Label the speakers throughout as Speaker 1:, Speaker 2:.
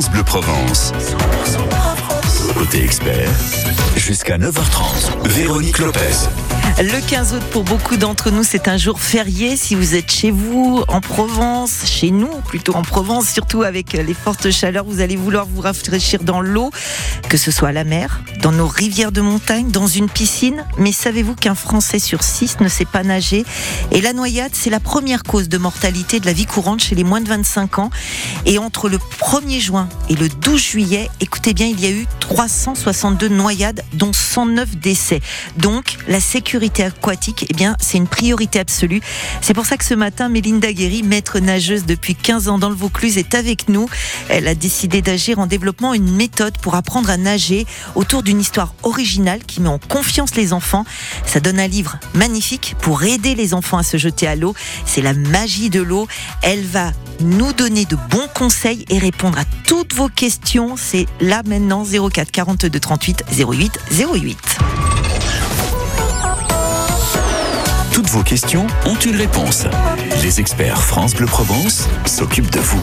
Speaker 1: Bleu Provence. Côté expert, jusqu'à 9h30, Véronique Lopez.
Speaker 2: Le 15 août, pour beaucoup d'entre nous, c'est un jour férié. Si vous êtes chez vous, en Provence, chez nous, plutôt en Provence, surtout avec les fortes chaleurs, vous allez vouloir vous rafraîchir dans l'eau, que ce soit à la mer, dans nos rivières de montagne, dans une piscine. Mais savez-vous qu'un Français sur six ne sait pas nager? Et la noyade, c'est la première cause de mortalité de la vie courante chez les moins de 25 ans. Et entre le 1er juin et le 12 juillet, écoutez bien, il y a eu 362 noyades, dont 109 décès. Donc, la sécurité aquatique, eh bien, c'est une priorité absolue. C'est pour ça que ce matin, Mélinda Guéry, maître nageuse depuis 15 ans dans le Vaucluse, est avec nous. Elle a décidé d'agir en développant une méthode pour apprendre à nager autour d'une histoire originale qui met en confiance les enfants. Ça donne un livre magnifique pour aider les enfants à se jeter à l'eau. C'est la magie de l'eau. Elle va nous donner de bons conseils et répondre à toutes vos questions. C'est là maintenant 04 42 38 08 08.
Speaker 1: Vos questions ont une réponse. Les experts France Bleu Provence s'occupent de vous.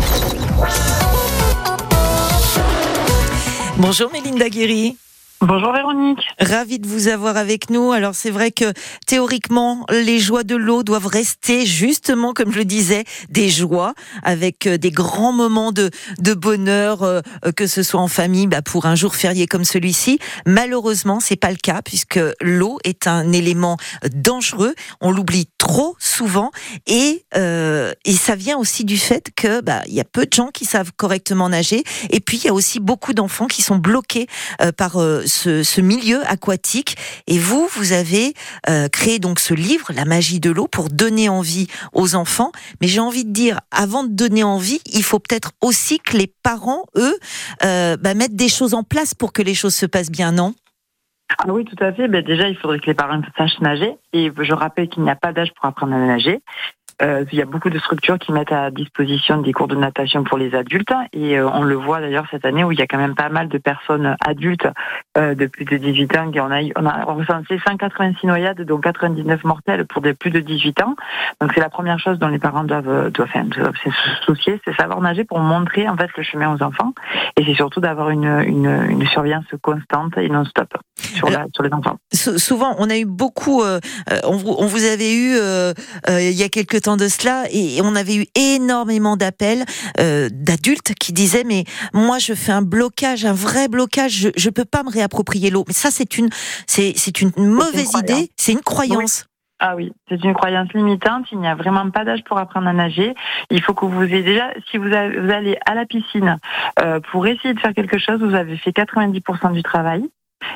Speaker 2: Bonjour Mélinda Guéry.
Speaker 3: Bonjour Véronique.
Speaker 2: Ravi de vous avoir avec nous. Alors c'est vrai que théoriquement, les joies de l'eau doivent rester justement, comme je le disais, des joies avec euh, des grands moments de, de bonheur, euh, euh, que ce soit en famille, bah, pour un jour férié comme celui-ci. Malheureusement, c'est pas le cas puisque l'eau est un élément dangereux. On l'oublie trop souvent et et ça vient aussi du fait que bah il y a peu de gens qui savent correctement nager et puis il y a aussi beaucoup d'enfants qui sont bloqués par ce, milieu aquatique. Et vous, vous avez euh, créé donc ce livre, La magie de l'eau, pour donner envie aux enfants. Mais j'ai envie de dire, avant de donner envie, il faut peut-être aussi que les parents, eux, euh, bah, mettent des choses en place pour que les choses se passent bien, non?
Speaker 3: Ah oui, tout à fait. Ben déjà, il faudrait que les parents sachent nager. Et je rappelle qu'il n'y a pas d'âge pour apprendre à nager. Euh, il y a beaucoup de structures qui mettent à disposition des cours de natation pour les adultes et euh, on le voit d'ailleurs cette année où il y a quand même pas mal de personnes adultes euh, de plus de 18 ans. On a, on a recensé 186 noyades, dont 99 mortelles pour des plus de 18 ans. Donc c'est la première chose dont les parents doivent, doivent, doivent se soucier, c'est savoir nager pour montrer en fait le chemin aux enfants et c'est surtout d'avoir une, une, une, surveillance constante et non-stop sur, sur, les enfants.
Speaker 2: Souvent, on a eu beaucoup, on, vous, on vous avait eu il y a quelques temps de cela et on avait eu énormément d'appels euh, d'adultes qui disaient mais moi je fais un blocage, un vrai blocage, je je peux pas me réapproprier l'eau. Mais ça c'est une c'est c'est une mauvaise idée, c'est une croyance.
Speaker 3: Ah oui, c'est une croyance limitante. Il n'y a vraiment pas d'âge pour apprendre à nager. Il faut que vous ayez déjà, si vous, allez à la piscine euh, pour essayer de faire quelque chose, vous avez fait 90% du travail.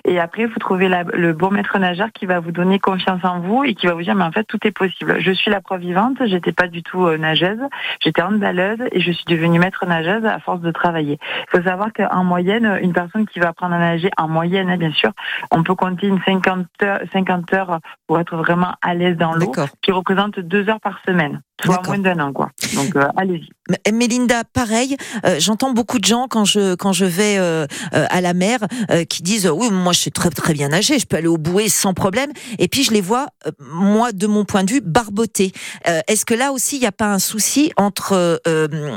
Speaker 3: Et après, vous trouvez le bon maître nageur qui va vous donner confiance en vous et qui va vous dire, mais en fait, tout est possible. Je suis la preuve vivante, j'étais pas du tout euh, nageuse, j'étais handballeuse et je suis devenue maître nageuse à force de travailler. Il faut savoir qu'en moyenne, une personne qui va apprendre à nager, en moyenne, hein, bien sûr, on peut compter une 50 heures, 50 heures pour être vraiment à l'aise dans l'eau, qui représente deux heures par semaine soit moins d'un an, quoi. Donc, euh, allez-y.
Speaker 2: Mélinda, pareil, euh, j'entends beaucoup de gens quand je quand je vais à la mer qui disent oui, moi je sais très très bien nager, je peux aller au bouée sans problème. Et puis je les vois, moi de mon point de vue, barboter. Est-ce que là aussi il n'y a pas un souci entre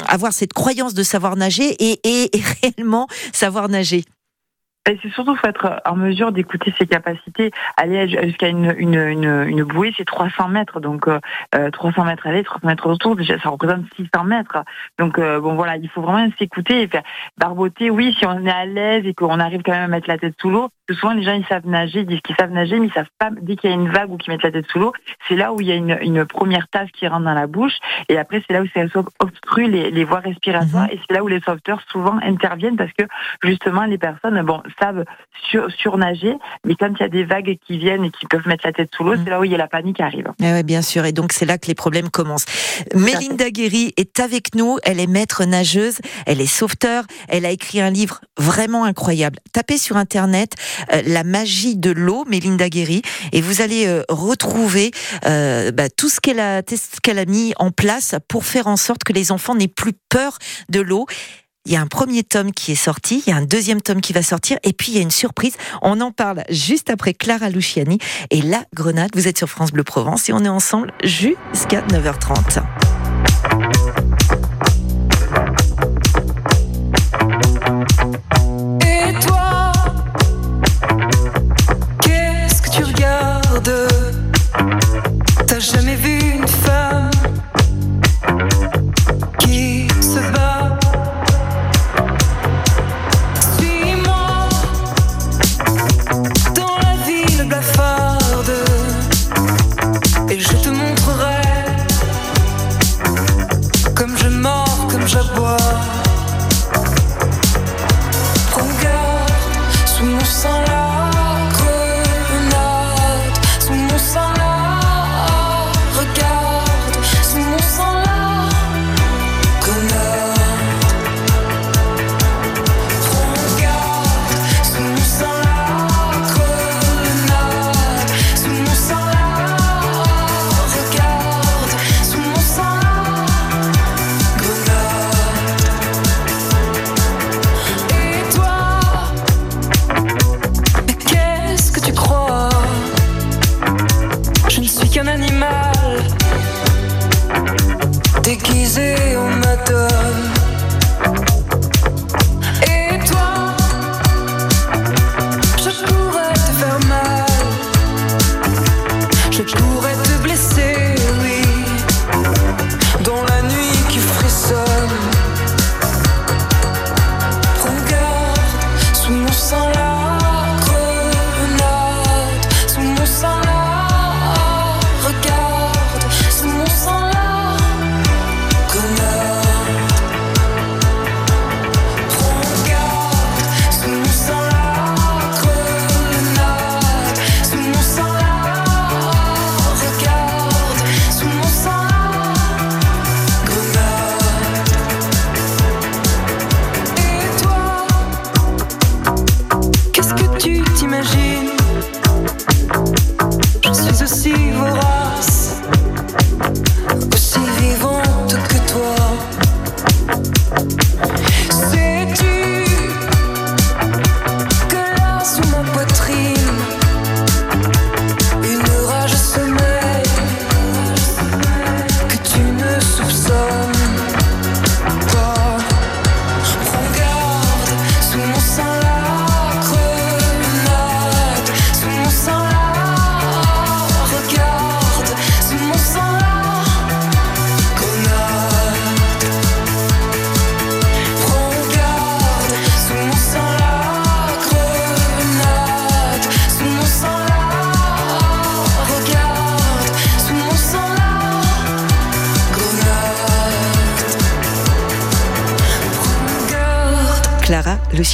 Speaker 2: avoir cette croyance de savoir nager et, et réellement savoir nager?
Speaker 3: C'est surtout faut être en mesure d'écouter ses capacités. Aller jusqu'à une, une, une, bouée, c'est 300 mètres. Donc, 300 euh, mètres aller, 300 mètres autour, déjà, ça représente 600 mètres. Donc, euh, bon, voilà, il faut vraiment s'écouter et faire barboter. Oui, si on est à l'aise et qu'on arrive quand même à mettre la tête sous l'eau, souvent les gens ils savent nager, ils disent qu'ils savent nager, mais ils savent pas dès qu'il y a une vague ou qu'ils mettent la tête sous l'eau. C'est là où il y a une, une, première tasse qui rentre dans la bouche, et après c'est là où ça obstrue les, les voies respiratoires, mhm. et c'est là où les sauveteurs souvent interviennent parce que justement les personnes bon savent sur, surnager, mais quand il y a des vagues qui viennent et qui peuvent mettre la tête sous l'eau, mhm. c'est là où il y a la panique qui arrive.
Speaker 2: Eh oui, bien sûr, et donc c'est là que les problèmes commencent. Mélinda Guéry est avec nous, elle est maître nageuse, elle est sauveteur, elle a écrit un livre vraiment incroyable. Tapez sur internet euh, la magie de l'eau, Mélinda Guéry, et vous allez euh, retrouver euh, bah, tout ce qu'elle a, qu'elle a mis en place pour faire en sorte que les enfants n'aient plus peur de l'eau. Il y a un premier tome qui est sorti, il y a un deuxième tome qui va sortir, et puis il y a une surprise. On en parle juste après Clara Luciani et La Grenade. Vous êtes sur France Bleu Provence et on est ensemble jusqu'à 9h30.
Speaker 4: jamais vu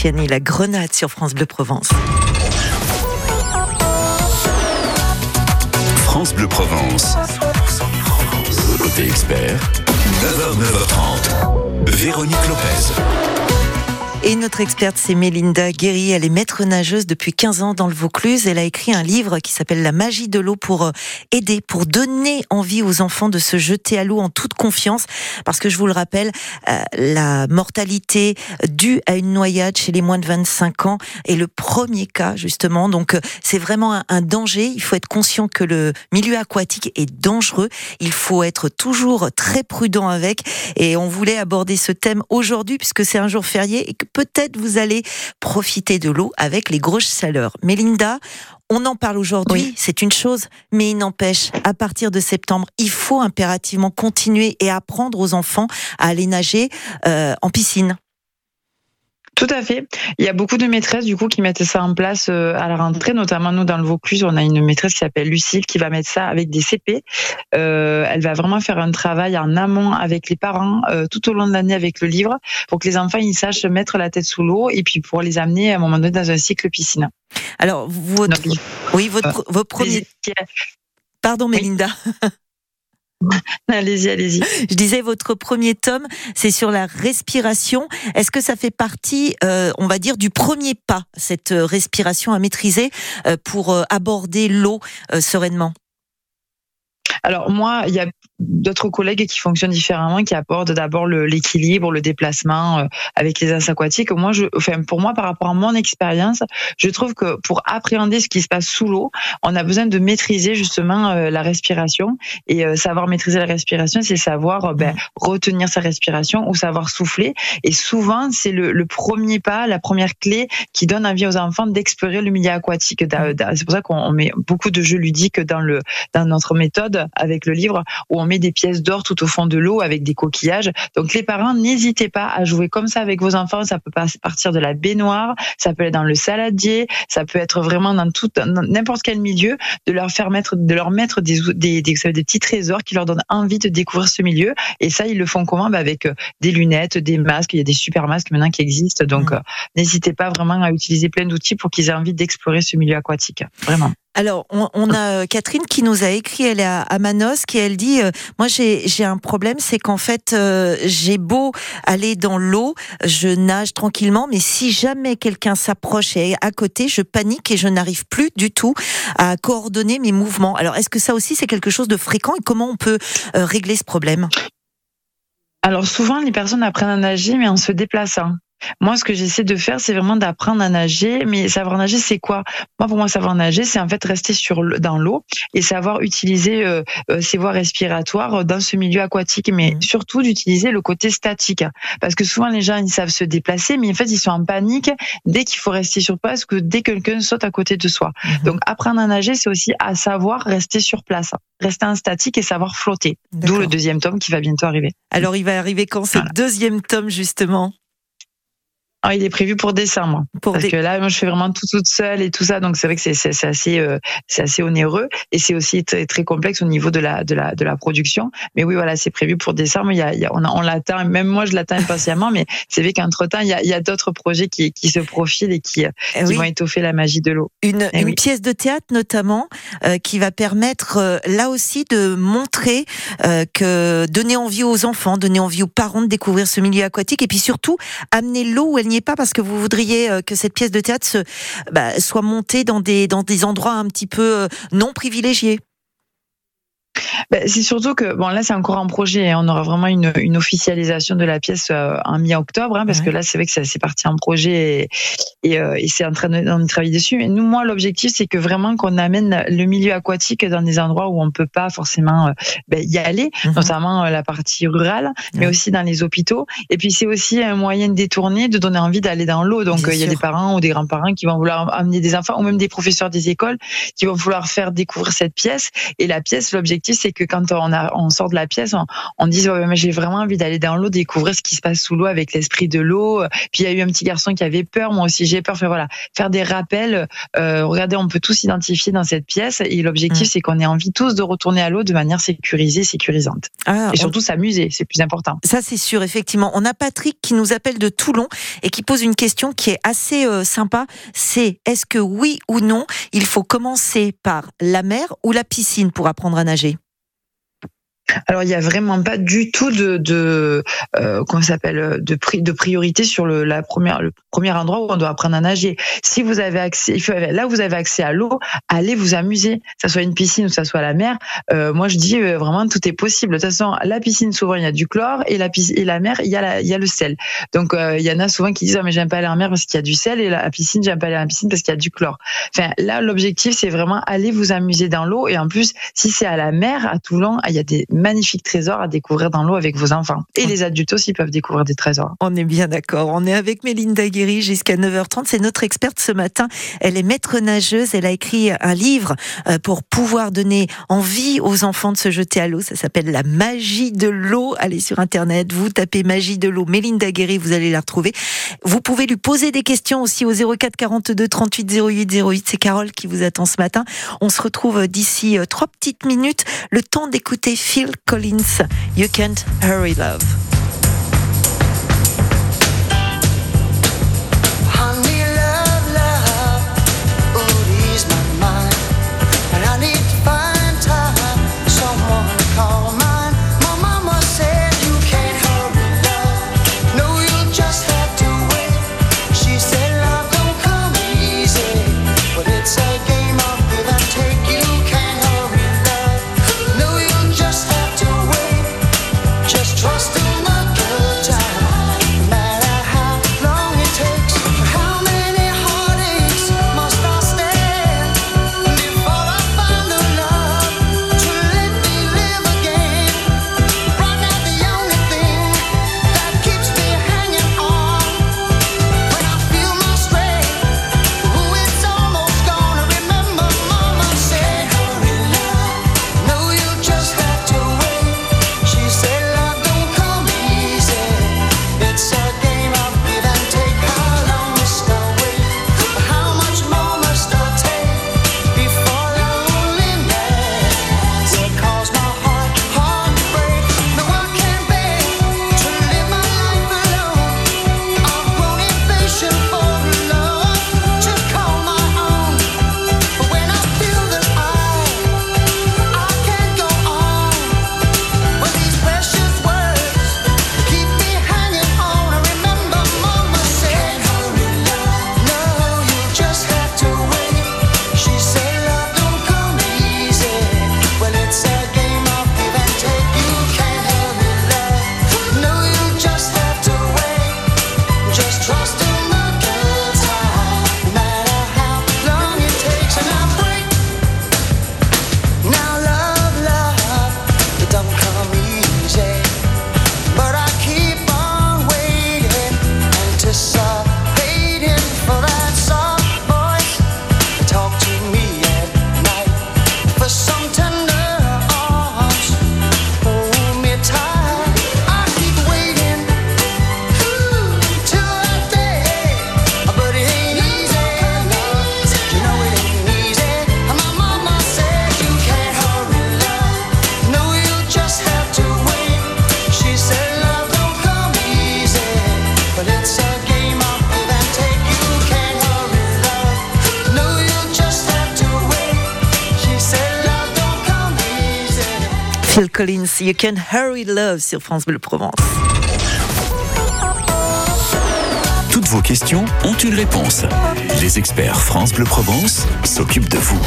Speaker 4: La grenade sur France Bleu Provence.
Speaker 1: France Bleu Provence. Côté expert, 9h, 9h30. Véronique Lopez.
Speaker 4: Et notre experte, c'est Mélinda Guéry. Elle est maître nageuse depuis 15 ans dans le Vaucluse. Elle a écrit un livre qui s'appelle La magie de l'eau pour euh, aider, pour donner envie aux enfants de se jeter à l'eau en toute confiance. Parce que je vous le rappelle, euh, la mortalité due à une noyade chez les moins de 25 ans est le premier cas, justement. Donc, euh, c'est vraiment un, danger. Il faut être conscient que le milieu aquatique est dangereux. Il faut être toujours très prudent avec. Et on voulait aborder ce thème aujourd'hui puisque c'est un jour férié peut-être vous allez profiter de l'eau avec les grosses chaleurs. Mélinda, on en parle aujourd'hui, c'est une chose, mais il n'empêche, à partir de septembre, il faut impérativement continuer et apprendre aux enfants à aller nager euh, en piscine.
Speaker 5: Tout à fait. Il y a beaucoup de maîtresses du coup qui mettent ça en place euh, à la rentrée, notamment nous dans le Vaucluse, on a une maîtresse qui s'appelle Lucille qui va mettre ça avec des CP. Euh, elle va vraiment faire un travail en amont avec les parents euh, tout au long de l'année avec le livre pour que les enfants ils sachent mettre la tête sous l'eau et puis pour les amener à un moment donné dans un cycle piscine.
Speaker 4: Alors votre, oui votre, vos premiers. Pardon Mélinda.
Speaker 5: allez-y, allez-y.
Speaker 4: Je disais, votre premier tome, c'est sur la respiration. Est-ce que ça fait partie, euh, on va dire, du premier pas, cette euh, respiration à maîtriser euh, pour aborder l'eau sereinement?
Speaker 5: Alors moi, il y a d'autres collègues qui fonctionnent différemment, qui apportent d'abord l'équilibre, le, déplacement euh, avec les as aquatiques. Moi, je, enfin, pour moi, par rapport à mon expérience, je trouve que pour appréhender ce qui se passe sous l'eau, on a besoin de maîtriser justement euh, la respiration. Et euh, savoir maîtriser la respiration, c'est savoir ben, retenir sa respiration ou savoir souffler. Et souvent, c'est le, le, premier pas, la première clé qui donne envie aux enfants d'explorer le milieu aquatique. C'est pour ça qu'on met beaucoup de jeux ludiques dans le dans notre méthode avec le livre où on met des pièces d'or tout au fond de l'eau avec des coquillages. Donc les parents, n'hésitez pas à jouer comme ça avec vos enfants. Ça peut partir de la baignoire, ça peut être dans le saladier, ça peut être vraiment dans tout n'importe quel milieu, de leur faire mettre, de leur mettre des, des, des, des, petits trésors qui leur donnent envie de découvrir ce milieu. Et ça, ils le font comment? Bah Avec euh, des lunettes, des masques. Il y a des super masques maintenant qui existent. Donc mmh. euh, n'hésitez pas vraiment à utiliser plein d'outils pour qu'ils aient envie d'explorer ce milieu aquatique. Vraiment.
Speaker 2: Alors, on, a euh, Catherine qui nous a écrit, elle est à, Manos, qui elle dit, euh, moi j'ai un problème, c'est qu'en fait euh, j'ai beau aller dans l'eau, je nage tranquillement, mais si jamais quelqu'un s'approche et est à côté, je panique et je n'arrive plus du tout à coordonner mes mouvements. Alors, est-ce que ça aussi c'est quelque chose de fréquent et comment on peut régler ce problème?
Speaker 5: Alors souvent, les personnes apprennent à nager, mais en se déplaçant. Moi, ce que j'essaie de faire, c'est vraiment d'apprendre à nager. Mais savoir nager, c'est quoi? Moi, pour moi, savoir nager, c'est en fait rester sur dans l'eau et savoir utiliser euh, euh, ses voies respiratoires dans ce milieu aquatique, mais mmh. surtout d'utiliser le côté statique. Parce que souvent, les gens, ils savent se déplacer, mais en fait, ils sont en panique dès qu'il faut rester sur place, que dès que quelqu'un saute à côté de soi. Mmh. Donc, apprendre à nager, c'est aussi à savoir rester sur place, rester en statique et savoir flotter. D'où le deuxième tome qui va bientôt arriver.
Speaker 2: Alors, il va arriver quand ce deuxième tome, justement?
Speaker 5: Ah, il est prévu pour décembre. parce que là, moi, je fais vraiment tout toute seule et tout ça, donc c'est vrai que c'est assez, euh, c'est assez onéreux et c'est aussi très, très, complexe au niveau de la, de la, de la production. Mais oui, voilà, c'est prévu pour décembre. Il y a, il y a on, on l'attend, même moi, je l'attends impatiemment. mais c'est vrai qu'entre temps, il y a, d'autres projets qui, qui se profilent et qui, eh qui vont étoffer la magie de l'eau.
Speaker 2: Une, eh pièce de théâtre notamment euh, qui va permettre euh, là aussi de montrer que donner envie aux enfants, donner envie aux parents de découvrir ce milieu aquatique et puis surtout amener l'eau où elle n'y pas parce que vous voudriez euh, que cette pièce de théâtre bah, soit montée dans des, endroits un petit peu euh, non privilégiés
Speaker 5: ben, c'est surtout que bon là c'est encore un projet. Hein. On aura vraiment une, une officialisation de la pièce euh, en mi-octobre, hein, parce que là c'est vrai que c'est parti en projet et, euh, et, c'est en train de, travailler dessus. Mais nous, moi, l'objectif c'est que vraiment qu'on amène le milieu aquatique dans des endroits où on peut pas forcément euh, ben, y aller, mhm. notamment la partie rurale, mais aussi dans les hôpitaux. Et puis c'est aussi un moyen de détourner, de donner envie d'aller dans l'eau. Donc il y a des parents ou des grands-parents qui vont vouloir amener des enfants, ou même des professeurs des écoles qui vont vouloir faire découvrir cette pièce. Et la pièce, l'objectif c'est que quand on, a, on sort de la pièce, on, on dit mais j'ai vraiment envie d'aller dans l'eau, découvrir ce qui se passe sous l'eau avec l'esprit de l'eau. Puis il y a eu un petit garçon qui avait peur, moi aussi j'ai peur. Enfin voilà, faire des rappels. Euh, regardez, on peut tous s'identifier dans cette pièce et l'objectif mm. c'est qu'on ait envie tous de retourner à l'eau de manière sécurisée, sécurisante. Ah, et surtout s'amuser, c'est plus important.
Speaker 2: Ça c'est sûr, effectivement. On a Patrick qui nous appelle de Toulon et qui pose une question qui est assez euh, sympa. C'est est-ce que oui ou non, il faut commencer par la mer ou la piscine pour apprendre à nager?
Speaker 5: Alors il y a vraiment pas du tout de, de euh, s'appelle de de priorité sur le la première le premier endroit où on doit apprendre à nager. Si vous avez accès, là vous avez accès à l'eau, allez vous amuser, ça soit une piscine ou ça soit la mer. Euh, moi je dis euh, vraiment tout est possible. De toute façon, la piscine souvent il y a du chlore et la et la mer il y a il y a le sel. Donc il y en a souvent qui disent ah, mais j'aime pas aller en mer parce qu'il y a du sel et la piscine j'aime pas aller la piscine parce qu'il y a du chlore. Enfin là l'objectif c'est vraiment aller vous amuser dans l'eau et en plus si c'est à la mer à Toulon il y a des magnifiques trésors à découvrir dans l'eau avec vos enfants. Et les adultes aussi peuvent découvrir des trésors.
Speaker 2: On est bien d'accord. On est avec Mélinda Guéry jusqu'à 9h30. C'est notre experte ce matin. Elle est maître nageuse. Elle a écrit un livre euh, pour pouvoir donner envie aux enfants de se jeter à l'eau. Ça s'appelle La magie de l'eau. Allez sur Internet, vous tapez magie de l'eau. Mélinda Guéry, vous allez la retrouver. Vous pouvez lui poser des questions aussi au 04 42 38 08 08. C'est Carole qui vous attend ce matin. On se retrouve d'ici euh, trois petites minutes. Le temps d'écouter Phil Collins, You Can't Hurry Love. You can hurry love sur France Bleu Provence.
Speaker 1: Toutes vos questions ont une réponse. Les experts France Bleu Provence s'occupent de vous.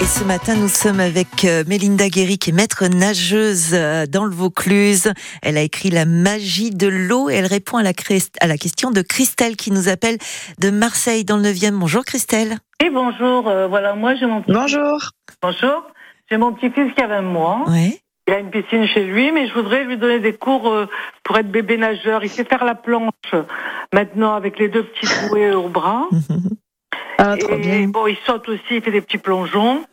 Speaker 2: Et ce matin, nous sommes avec euh, Mélinda Guéry, qui est maître nageuse euh, dans le Vaucluse. Elle a écrit La magie de l'eau et elle répond à la, à la question de Christelle qui nous appelle de Marseille dans le 9e. Bonjour Christelle.
Speaker 6: Oui, bonjour. Euh, voilà, moi j'ai mon petit
Speaker 2: Bonjour.
Speaker 6: Bonjour. J'ai mon petit-fils qui a 20 mois.
Speaker 2: Oui.
Speaker 6: Il a une piscine chez lui, mais je voudrais lui donner des cours pour être bébé nageur. Il sait faire la planche maintenant avec les deux petits bouées au bras.
Speaker 2: Ah, trop
Speaker 6: et
Speaker 2: bien.
Speaker 6: bon, il saute aussi, il fait des petits plongeons.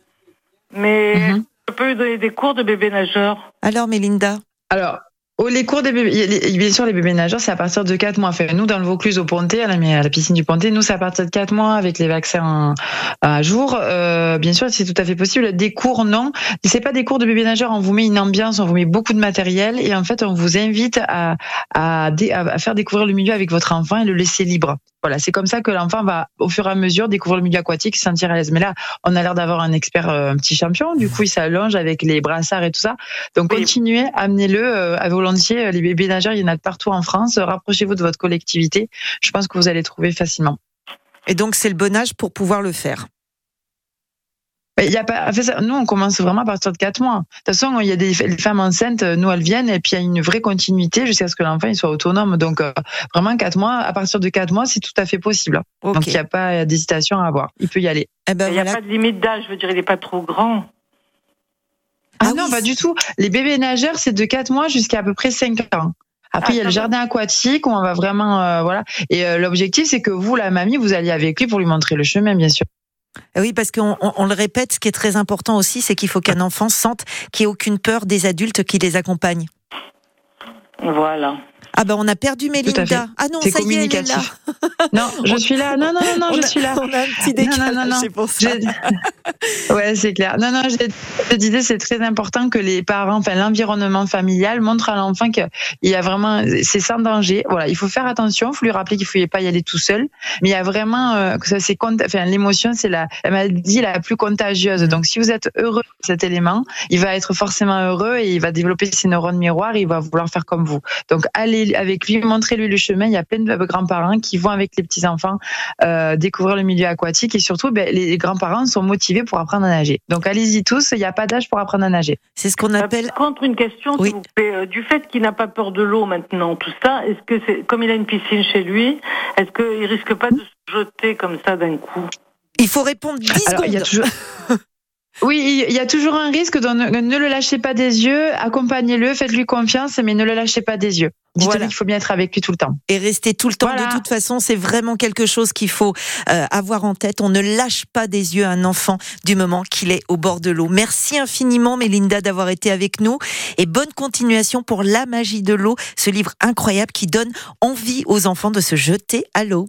Speaker 6: Mais
Speaker 2: Mhm.
Speaker 6: je peux lui donner des cours de bébé nageur.
Speaker 2: Alors Mélinda
Speaker 5: Alors, oh, les cours des bébés, les- bien sûr, les bébés nageurs, c'est à partir de 4 mois. Enfin, nous, dans le Vaucluse, au Pontet, à la, à la piscine du Pontet, nous, c'est à partir de 4 mois avec les vaccins à jour. Euh, bien sûr, c'est tout à fait possible. Des cours, non. C'est pas des cours de bébés nageurs. On vous met une ambiance, on vous met beaucoup de matériel et en fait, on vous invite à, à, faire découvrir le milieu avec votre enfant et le laisser libre. Voilà, c'est comme ça que l'enfant va, au fur et à mesure, découvrir le milieu aquatique, se sentir à l'aise. Mais là, on a l'air d'avoir un expert, euh, un petit champion. Du coup, il s'allonge avec les brassards et tout ça. Donc,
Speaker 6: Oui.
Speaker 5: continuez, amenez-le euh, à volontiers. Les bébés nageurs, il y en a de partout en France. Rapprochez-vous de votre collectivité. Je pense que vous allez trouver facilement.
Speaker 2: Et donc c'est le bon âge pour pouvoir le faire.
Speaker 5: Il y a pas, nous, on commence vraiment à partir de 4 mois. De toute façon, il y a des les femmes enceintes, euh, nous, elles viennent, et puis il y a une vraie continuité jusqu'à ce que l'enfant il soit autonome. Donc, euh, vraiment, 4 mois, à partir de 4 mois, c'est tout à fait possible. Donc, il n'y a pas d'hésitation à avoir. Il peut y aller.
Speaker 2: Eh ben
Speaker 6: Il n'y a
Speaker 2: voilà.
Speaker 6: pas de limite d'âge, je veux dire, il n'est pas trop grand.
Speaker 5: Ah,
Speaker 2: Ah
Speaker 5: non,
Speaker 2: oui,
Speaker 5: pas du tout. Les bébés nageurs, c'est de 4 mois jusqu'à à peu près 5 ans. Après,
Speaker 6: Ah,
Speaker 5: il y a le jardin aquatique où on va vraiment, euh, voilà. Et euh, l'objectif, c'est que vous, la mamie, vous alliez avec lui pour lui montrer le chemin, bien sûr.
Speaker 2: Oui, parce qu'on on- on le répète, ce qui est très important aussi, c'est qu'il faut qu'un enfant sente qu'il n'y ait aucune peur des adultes qui les accompagnent.
Speaker 6: Voilà.
Speaker 2: Ah ben on a perdu. Mélinda. Ah non,
Speaker 5: C'est
Speaker 2: ça y est, elle est là.
Speaker 5: communicatif. Non, je suis là. Non, non, non, non,
Speaker 2: On
Speaker 5: je
Speaker 2: a-
Speaker 5: suis là.
Speaker 2: On a un petit décalage, c'est pour ça.
Speaker 5: Ouais, c'est clair. Non, non, je je disais, c'est très important que les parents, enfin, l'environnement familial montre à l'enfant qu'il y a vraiment, c'est sans danger. Voilà, il faut faire attention. Il faut lui rappeler qu'il ne faut pas y aller tout seul. Mais il y a vraiment, euh, que ça, c'est, enfin, l'émotion, c'est la, la maladie la plus contagieuse. Donc, si vous êtes heureux de cet élément, il va être forcément heureux et il va développer ses neurones miroirs et il va vouloir faire comme vous. Donc, allez avec lui, montrez-lui le chemin. Il y a plein de grands-parents qui vont avec les petits-enfants euh, découvrir le milieu aquatique et surtout, ben, les grands-parents sont motivés pour apprendre à nager. Donc, allez-y tous, il n'y a pas d'âge pour apprendre à nager.
Speaker 2: C'est ce qu'on appelle.
Speaker 6: Par contre, une question,
Speaker 2: Oui.
Speaker 6: s'il vous plaît. Euh, Du fait qu'il n'a pas peur de l'eau maintenant, tout ça, est-ce que c'est, comme il a une piscine chez lui, est-ce qu'il risque pas de se jeter comme ça d'un coup?
Speaker 2: Il faut répondre 10
Speaker 5: Alors, il y a toujours. Oui, il y a toujours un risque. Donc, ne, le lâchez pas des yeux, accompagnez-le, faites-lui confiance, mais ne le lâchez pas des yeux. Dites-lui
Speaker 2: Voilà.
Speaker 5: qu'il faut bien être avec lui tout le temps.
Speaker 2: Et rester tout le temps.
Speaker 5: Voilà.
Speaker 2: De toute façon, c'est vraiment quelque chose qu'il faut euh, avoir en tête. On ne lâche pas des yeux un enfant du moment qu'il est au bord de l'eau. Merci infiniment, Mélinda, d'avoir été avec nous. Et bonne continuation pour La magie de l'eau, ce livre incroyable qui donne envie aux enfants de se jeter à l'eau.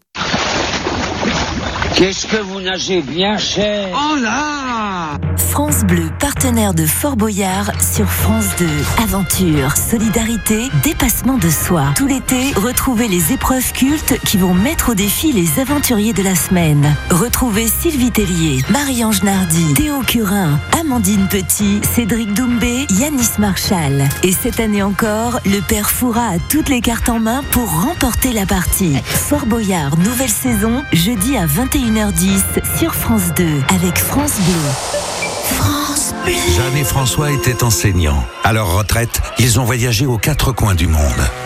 Speaker 7: Qu'est-ce que vous nagez bien cher Oh là
Speaker 8: France Bleu, partenaire de Fort Boyard sur France 2. Aventure, solidarité, dépassement de soi. Tout l'été, retrouvez les épreuves cultes qui vont mettre au défi les aventuriers de la semaine. Retrouvez Sylvie Tellier, Marie-Ange Nardi, Théo Curin, Amandine Petit, Cédric Doumbé, Yanis Marshall. Et cette année encore, le père Foura a toutes les cartes en main pour remporter la partie. Fort Boyard, nouvelle saison, jeudi à 21h10 sur France 2 avec France Bleu. France Bleu.
Speaker 9: Jeanne et François étaient enseignants. À leur retraite, ils ont voyagé aux quatre coins du monde.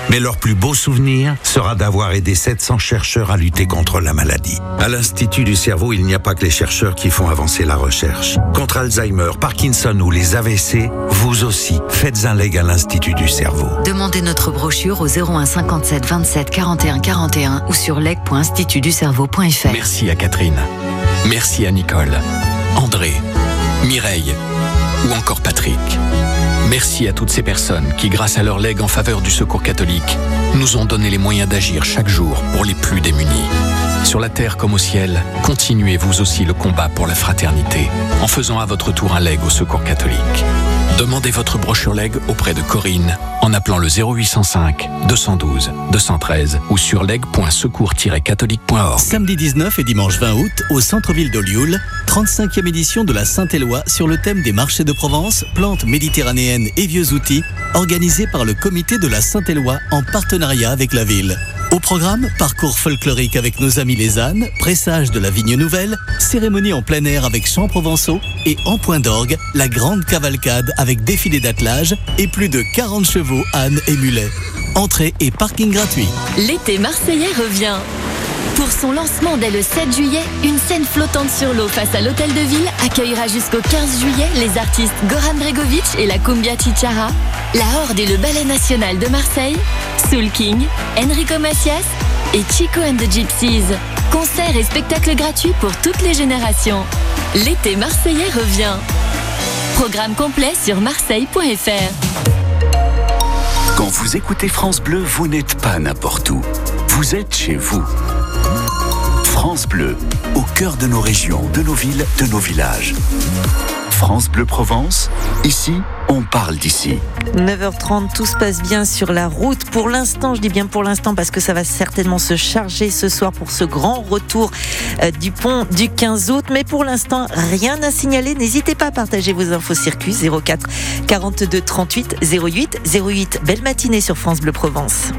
Speaker 9: Mais leur plus beau souvenir sera d'avoir aidé 700 chercheurs à lutter contre la maladie. À l'Institut du cerveau, il n'y a pas que les chercheurs qui font avancer la recherche. Contre Alzheimer, Parkinson ou les AVC, vous aussi, faites un leg à l'Institut du cerveau.
Speaker 8: Demandez notre brochure au 01 57 27 41 41 ou sur leg.institutducerveau.fr.
Speaker 10: Merci à Catherine. Merci à Nicole, André, Mireille ou encore Patrick. Merci à toutes ces personnes qui, grâce à leur legs en faveur du secours catholique, nous ont donné les moyens d'agir chaque jour pour les plus démunis. Sur la terre comme au ciel, continuez vous aussi le combat pour la fraternité en faisant à votre tour un leg au secours catholique. Demandez votre brochure leg auprès de Corinne en appelant le 0805 212 213 ou sur leg.secours-catholique.org.
Speaker 11: Samedi 19 et dimanche 20 août, au centre-ville d'Olioul, 35e édition de la Saint-Éloi sur le thème des marchés de Provence, plantes méditerranéennes et vieux outils, organisé par le comité de la Saint-Éloi en partenariat avec la ville. Au programme, parcours folklorique avec nos amis les ânes, pressage de la vigne nouvelle, cérémonie en plein air avec chants provençaux et en point d'orgue, la grande cavalcade avec défilé d'attelage et plus de 40 chevaux, ânes et mulets. Entrée et parking gratuit.
Speaker 12: L'été marseillais revient. Pour son lancement dès le 7 juillet, une scène flottante sur l'eau face à l'hôtel de ville accueillera jusqu'au 15 juillet les artistes Goran Bregovic et la Cumbia Chichara, la Horde et le Ballet National de Marseille, Soul King, Enrico Macias et Chico and the Gypsies. Concerts et spectacles gratuits pour toutes les générations. L'été marseillais revient. Programme complet sur marseille.fr.
Speaker 1: Quand vous écoutez France Bleu, vous n'êtes pas n'importe où. Vous êtes chez vous. France Bleu, au cœur de nos régions, de nos villes, de nos villages. France Bleu Provence, ici, on parle d'ici.
Speaker 2: 9h30, tout se passe bien sur la route. Pour l'instant, je dis bien pour l'instant parce que ça va certainement se charger ce soir pour ce grand retour euh, du pont du 15 août. Mais pour l'instant, rien à signaler. N'hésitez pas à partager vos infos circuits 04 42 38 08 08. Belle matinée sur France Bleu Provence.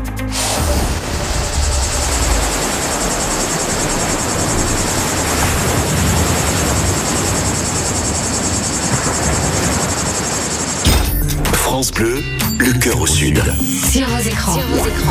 Speaker 1: Bleu, le cœur au sud.
Speaker 12: Sur vos écrans,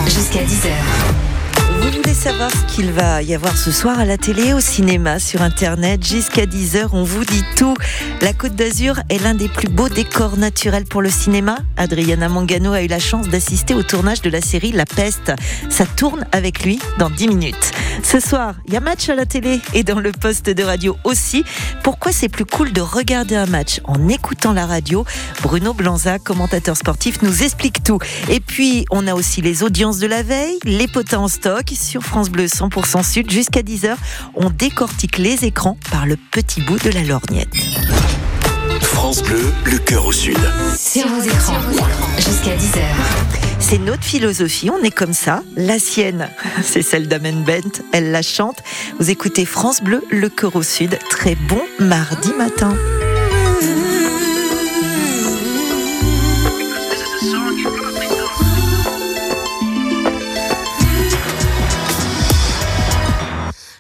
Speaker 12: jusqu'à 10h.
Speaker 2: Savoir ce qu'il va y avoir ce soir à la télé, au cinéma, sur Internet, jusqu'à 10h, on vous dit tout. La Côte d'Azur est l'un des plus beaux décors naturels pour le cinéma. Adriana Mangano a eu la chance d'assister au tournage de la série La Peste. Ça tourne avec lui dans 10 minutes. Ce soir, il y a match à la télé et dans le poste de radio aussi. Pourquoi c'est plus cool de regarder un match en écoutant la radio? Bruno Blanza, commentateur sportif, nous explique tout. Et puis, on a aussi les audiences de la veille, les potins en stock sur France Bleu 100% Sud jusqu'à 10h. On décortique les écrans par le petit bout de la lorgnette.
Speaker 1: France Bleu, le cœur au sud.
Speaker 12: Sur vos écrans, jusqu'à 10h.
Speaker 2: C'est notre philosophie, on est comme ça. La sienne, c'est celle d'Amen Bent, elle la chante. Vous écoutez France Bleu, le cœur au sud. Très bon mardi matin.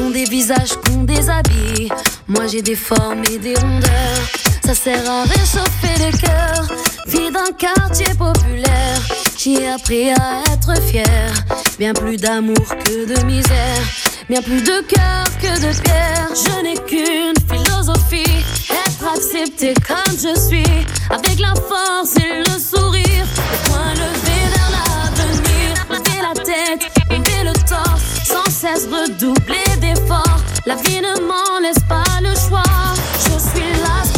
Speaker 13: ont des visages, des habits. Moi j'ai des formes et des rondeurs. Ça sert à réchauffer le cœur. Vie d'un quartier populaire. J'ai appris à être fier. Bien plus d'amour que de misère. Bien plus de cœur que de pierre. Je n'ai qu'une philosophie. Être accepté comme je suis. Avec la force et le sourire. Le point levé vers l'avenir. Lever la tête, lever le torse. Cesse redoubler d'efforts. La vie ne m'en laisse pas le choix. Je suis là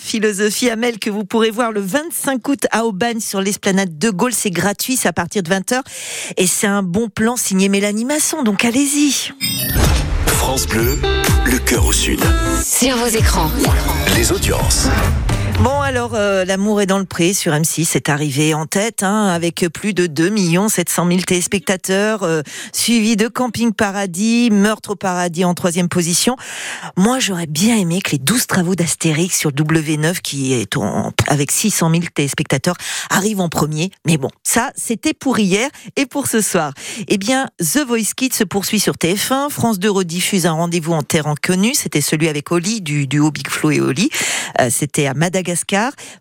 Speaker 2: Philosophie. Amel, que vous pourrez voir le 25 août à Aubagne sur l'esplanade de Gaulle. C'est gratuit, c'est à partir de 20h. Et c'est un bon plan signé Mélanie Masson. Donc allez-y.
Speaker 1: France Bleu, le cœur au sud.
Speaker 12: Sur vos écrans.
Speaker 1: Les audiences.
Speaker 2: Bon, alors, euh, L'amour est dans le pré sur M6, c'est arrivé en tête, hein, avec plus de 2 700 000 téléspectateurs, euh, suivi de Camping Paradis, Meurtre au Paradis en troisième position. Moi, j'aurais bien aimé que les 12 travaux d'Astérix sur W9, qui est en- avec 600 000 téléspectateurs, arrivent en premier. Mais bon, ça, c'était pour hier et pour ce soir. Eh bien, The Voice Kids se poursuit sur TF1. France 2 rediffuse un rendez-vous en terre inconnue. C'était celui avec Oli, du duo Big Flo et Oli. Euh, C'était à Madagascar.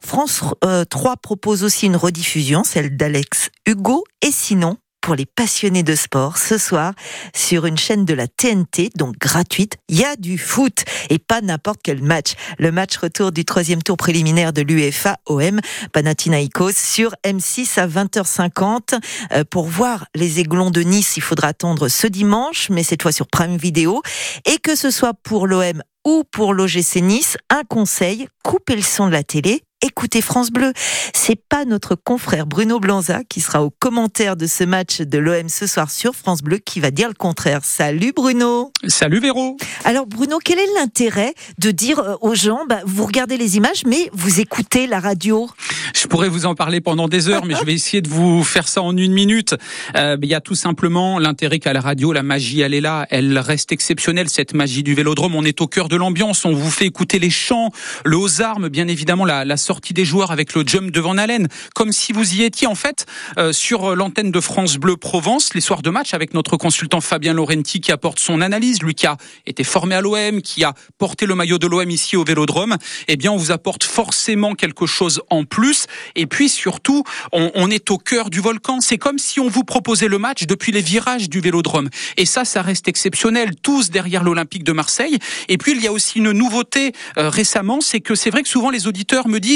Speaker 2: France euh, 3 propose aussi une rediffusion, celle d'Alex Hugo. Et sinon, pour les passionnés de sport, ce soir, sur une chaîne de la TNT, donc gratuite, il y a du foot et pas n'importe quel match. Le match retour du troisième tour préliminaire de l'UEFA OM Panathinaikos sur M6 à 20h50. Euh, pour voir les Aiglons de Nice, il faudra attendre ce dimanche, mais cette fois sur Prime Video. Et que ce soit pour l'OM ou pour l'OGC Nice, un conseil, coupez le son de la télé, écoutez France Bleu. C'est pas notre confrère Bruno Blanza qui sera au commentaire de ce match de l'OM ce soir sur France Bleu qui va dire le contraire. Salut Bruno
Speaker 14: Salut Véro
Speaker 2: Alors Bruno, quel est l'intérêt de dire euh, aux gens, bah, vous regardez les images mais vous écoutez la radio?
Speaker 14: Je pourrais vous en parler pendant des heures, mais je vais essayer de vous faire ça en une minute. Euh, Il y a tout simplement l'intérêt qu'à la radio, la magie, elle est là, elle reste exceptionnelle, cette magie du vélodrome. On est au cœur de l'ambiance, on vous fait écouter les chants, le aux armes, bien évidemment la, la sortie des joueurs avec le jump de Van Halen, comme si vous y étiez en fait euh, sur l'antenne de France Bleu Provence, les soirs de match avec notre consultant Fabien Laurenti qui apporte son analyse, lui qui a été formé à l'OM, qui a porté le maillot de l'OM ici au Vélodrome. Eh bien, on vous apporte forcément quelque chose en plus. Et puis surtout, on, on est au cœur du volcan. C'est comme si on vous proposait le match depuis les virages du Vélodrome. Et ça, ça reste exceptionnel. Tous derrière l'Olympique de Marseille. Et puis il y a aussi une nouveauté euh, récemment, c'est que c'est vrai que souvent les auditeurs me disent,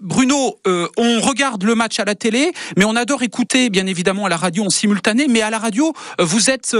Speaker 14: Bruno, on regarde le match à la télé, mais on adore écouter, bien évidemment, à la radio en simultané. Mais à la radio, vous êtes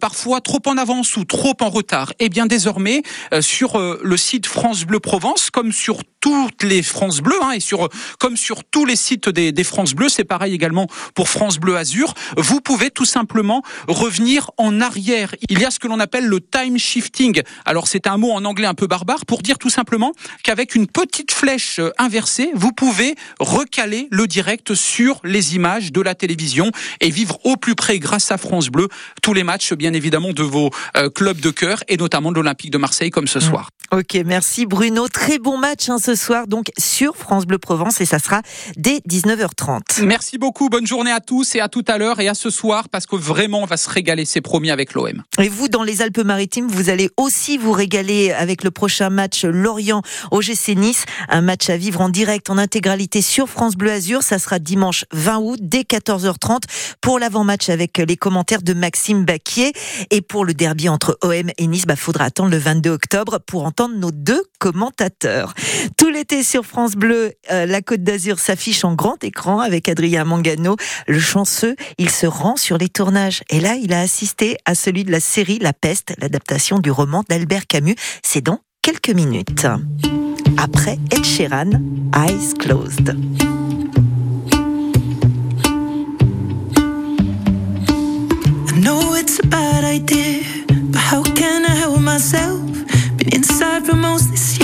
Speaker 14: parfois trop en avance ou trop en retard. Et bien désormais, sur le site France Bleu Provence, comme sur toutes les France Bleu, hein, et sur comme sur tous les sites des, des France Bleu, c'est pareil également pour France Bleu Azur. Vous pouvez tout simplement revenir en arrière. Il y a ce que l'on appelle le time shifting. Alors c'est un mot en anglais un peu barbare pour dire tout simplement qu'avec une petite flèche euh, inversée, vous pouvez recaler le direct sur les images de la télévision et vivre au plus près grâce à France Bleu tous les matchs bien évidemment de vos euh, clubs de cœur et notamment de l'Olympique de Marseille comme ce soir.
Speaker 2: Ok, merci Bruno. Très bon match hein, ce soir, donc sur France Bleu Provence, et ça sera dès 19h30.
Speaker 14: Merci beaucoup, bonne journée à tous et à tout à l'heure et à ce soir parce que vraiment on va se régaler, c'est promis avec l'OM.
Speaker 2: Et vous, dans les Alpes-Maritimes, vous allez aussi vous régaler avec le prochain match Lorient au GC Nice. Un match à vivre en direct, en intégralité sur France Bleu Azur. Ça sera dimanche 20 août dès 14h30 pour l'avant-match avec les commentaires de Maxime Baquier. Et pour le derby entre OM et Nice, bah, faudra attendre le 22 octobre pour entendre nos deux commentateurs. Tout l'été sur France Bleu, euh, la Côte d'Azur s'affiche en grand écran avec Adrien Mangano. Le chanceux, il se rend sur les tournages. Et là, il a assisté à celui de la série La Peste, l'adaptation du roman d'Albert Camus. C'est dans quelques minutes. Après Ed Sheeran, Eyes Closed.
Speaker 15: It's a bad idea, but how can I help myself? Inside for most this year,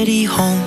Speaker 15: Already home.